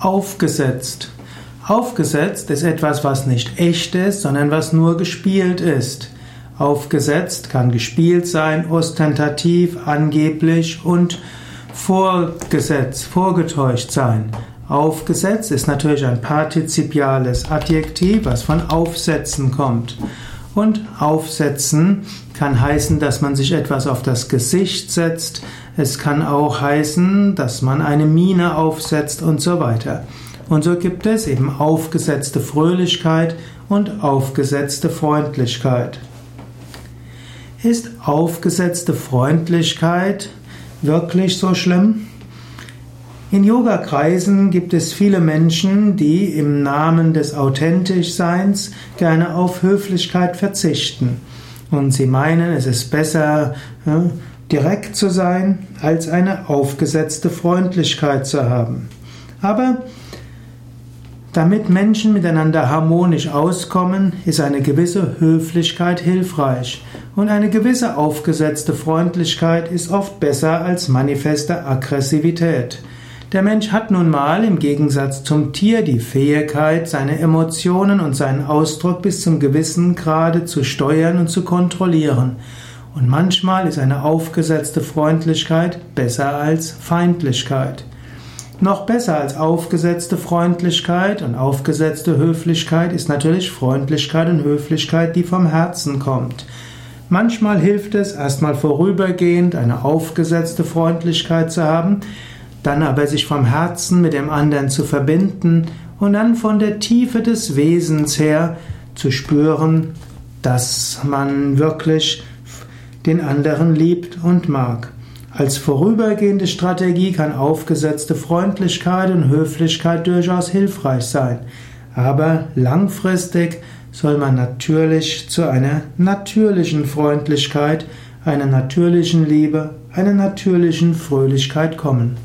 Aufgesetzt. Aufgesetzt ist etwas, was nicht echt ist, sondern was nur gespielt ist. Aufgesetzt kann gespielt sein, ostentativ, angeblich und vorgesetzt, vorgetäuscht sein. Aufgesetzt ist natürlich ein partizipiales Adjektiv, was von aufsetzen kommt. Und aufsetzen kann heißen, dass man sich etwas auf das Gesicht setzt. Es kann auch heißen, dass man eine Miene aufsetzt und so weiter. Und so gibt es eben aufgesetzte Fröhlichkeit und aufgesetzte Freundlichkeit. Ist aufgesetzte Freundlichkeit wirklich so schlimm? In Yoga-Kreisen gibt es viele Menschen, die im Namen des Authentischseins gerne auf Höflichkeit verzichten. Und sie meinen, es ist besser, direkt zu sein, als eine aufgesetzte Freundlichkeit zu haben. Aber damit Menschen miteinander harmonisch auskommen, ist eine gewisse Höflichkeit hilfreich. Und eine gewisse aufgesetzte Freundlichkeit ist oft besser als manifeste Aggressivität. Der Mensch hat nun mal im Gegensatz zum Tier die Fähigkeit, seine Emotionen und seinen Ausdruck bis zum gewissen Grade zu steuern und zu kontrollieren. Und manchmal ist eine aufgesetzte Freundlichkeit besser als Feindlichkeit. Noch besser als aufgesetzte Freundlichkeit und aufgesetzte Höflichkeit ist natürlich Freundlichkeit und Höflichkeit, die vom Herzen kommt. Manchmal hilft es, erstmal vorübergehend eine aufgesetzte Freundlichkeit zu haben, dann aber sich vom Herzen mit dem anderen zu verbinden und dann von der Tiefe des Wesens her zu spüren, dass man wirklich den anderen liebt und mag. Als vorübergehende Strategie kann aufgesetzte Freundlichkeit und Höflichkeit durchaus hilfreich sein, aber langfristig soll man natürlich zu einer natürlichen Freundlichkeit, einer natürlichen Liebe, einer natürlichen Fröhlichkeit kommen.